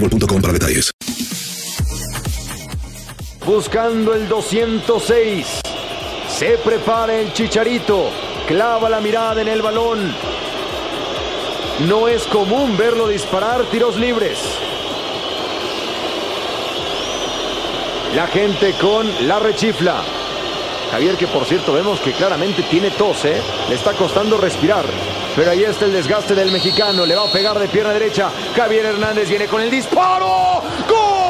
boostmobile.com para detalles. Buscando el 206. Se prepara el chicharito. Clava la mirada en el balón. No es común verlo disparar tiros libres. La gente con la rechifla. Javier, que por cierto vemos que claramente tiene tos, ¿eh? Le está costando respirar. Pero ahí está el desgaste del mexicano. Le va a pegar de pierna derecha. Javier Hernández viene con el disparo. ¡Gol!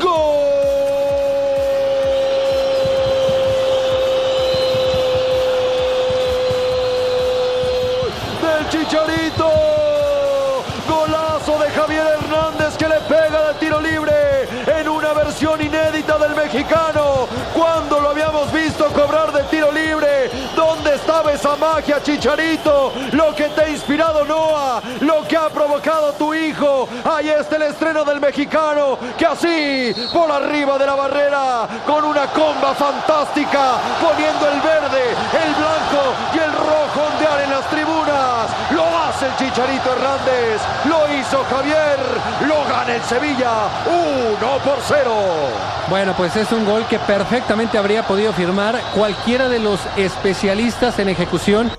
¡Gol! Del Chicharito. Esa magia, Chicharito? Lo que te ha inspirado Noah, lo que ha provocado tu hijo. Ahí está el estreno del mexicano, que así, por arriba de la barrera, con una comba fantástica, poniendo el verde, el blanco y el rojo ondear en las tribunas. Lo hace el Chicharito Hernández, lo hizo Javier, lo gana el Sevilla, 1 por 0. Bueno, pues es un gol que perfectamente habría podido firmar cualquiera de los especialistas en ejecución.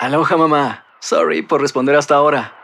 Aloha mamá. Sorry por responder hasta ahora.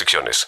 restricciones.